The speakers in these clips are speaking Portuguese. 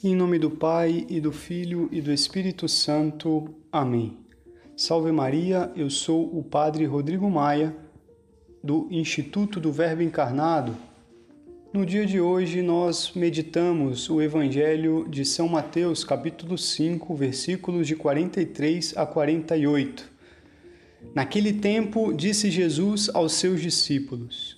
Em nome do Pai e do Filho e do Espírito Santo. Amém. Salve Maria, eu sou o Padre Rodrigo Maia, do Instituto do Verbo Encarnado. No dia de hoje nós meditamos o Evangelho de São Mateus, capítulo 5, versículos de 43 a 48. Naquele tempo disse Jesus aos seus discípulos: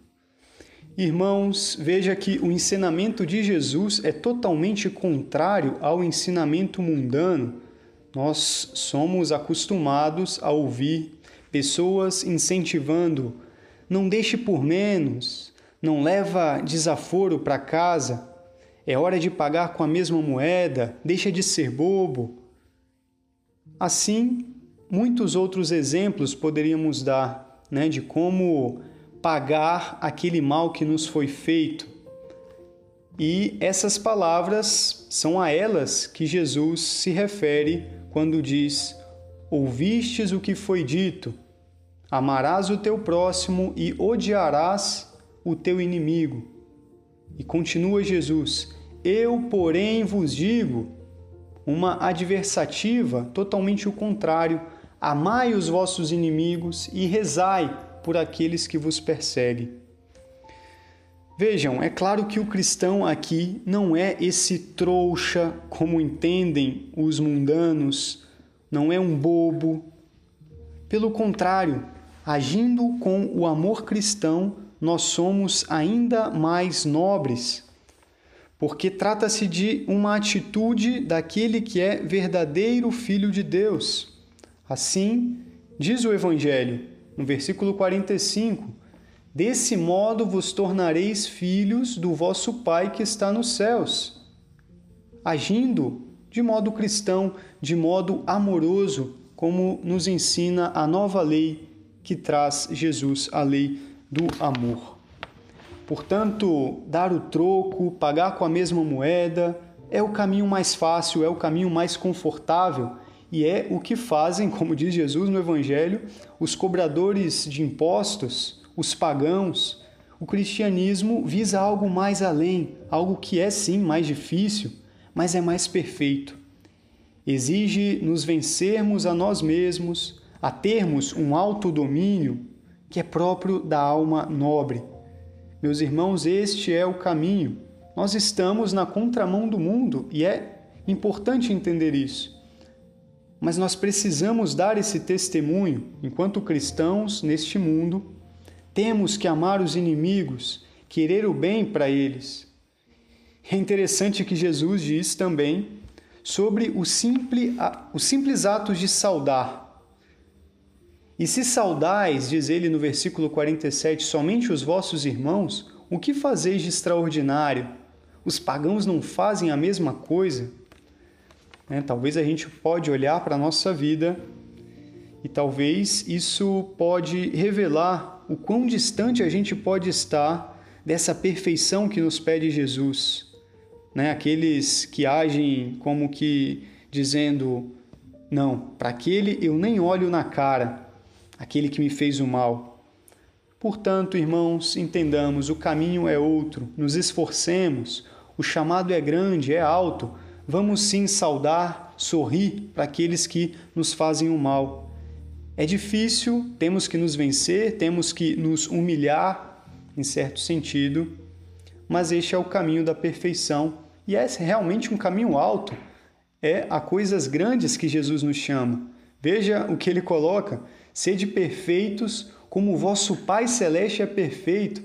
Irmãos, veja que o ensinamento de Jesus é totalmente contrário ao ensinamento mundano. Nós somos acostumados a ouvir pessoas incentivando: não deixe por menos, não leva desaforo para casa, é hora de pagar com a mesma moeda, deixa de ser bobo. Assim, muitos outros exemplos poderíamos dar né, de como pagar aquele mal que nos foi feito. E essas palavras são a elas que Jesus se refere quando diz: Ouvistes o que foi dito, amarás o teu próximo e odiarás o teu inimigo. E continua Jesus: Eu, porém, vos digo, uma adversativa totalmente o contrário: amai os vossos inimigos e rezai por aqueles que vos perseguem. Vejam, é claro que o cristão aqui não é esse trouxa como entendem os mundanos, não é um bobo. Pelo contrário, agindo com o amor cristão, nós somos ainda mais nobres, porque trata-se de uma atitude daquele que é verdadeiro filho de Deus. Assim, diz o Evangelho: no versículo 45, Desse modo vos tornareis filhos do vosso Pai que está nos céus, agindo de modo cristão, de modo amoroso, como nos ensina a nova lei que traz Jesus, a lei do amor. Portanto, dar o troco, pagar com a mesma moeda, é o caminho mais fácil, é o caminho mais confortável e é o que fazem, como diz Jesus no Evangelho, os cobradores de impostos, os pagãos. O cristianismo visa algo mais além, algo que é sim mais difícil, mas é mais perfeito. Exige nos vencermos a nós mesmos, a termos um autodomínio que é próprio da alma nobre. Meus irmãos, este é o caminho. Nós estamos na contramão do mundo e é importante entender isso. Mas nós precisamos dar esse testemunho enquanto cristãos neste mundo. Temos que amar os inimigos, querer o bem para eles. É interessante que Jesus diz também sobre o simples, os simples atos de saudar. E se saudais, diz ele no versículo 47, somente os vossos irmãos, o que fazeis de extraordinário? Os pagãos não fazem a mesma coisa? Né? Talvez a gente pode olhar para a nossa vida e talvez isso pode revelar o quão distante a gente pode estar dessa perfeição que nos pede Jesus. Né? Aqueles que agem como que dizendo: não, para aquele eu nem olho na cara, aquele que me fez o mal. Portanto, irmãos, entendamos: o caminho é outro, nos esforcemos, o chamado é grande, é alto vamos sim saudar, sorrir para aqueles que nos fazem o mal. É difícil, temos que nos vencer, temos que nos humilhar, em certo sentido, mas este é o caminho da perfeição e é realmente um caminho alto. É a coisas grandes que Jesus nos chama. Veja o que ele coloca: Sede perfeitos, como o vosso Pai Celeste é perfeito.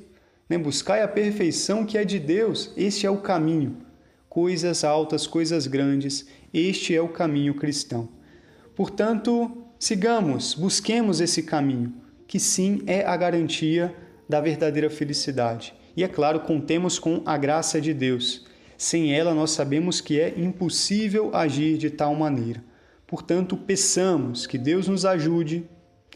Né? Buscai a perfeição que é de Deus. Este é o caminho. Coisas altas, coisas grandes, este é o caminho cristão. Portanto, sigamos, busquemos esse caminho, que sim é a garantia da verdadeira felicidade. E é claro, contemos com a graça de Deus. Sem ela, nós sabemos que é impossível agir de tal maneira. Portanto, peçamos que Deus nos ajude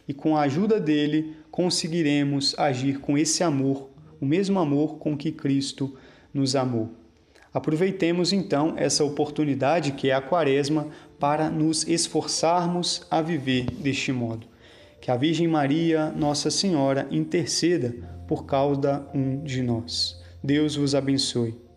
e, com a ajuda dele, conseguiremos agir com esse amor, o mesmo amor com que Cristo nos amou. Aproveitemos então essa oportunidade que é a Quaresma para nos esforçarmos a viver deste modo. Que a Virgem Maria, Nossa Senhora, interceda por causa um de nós. Deus vos abençoe.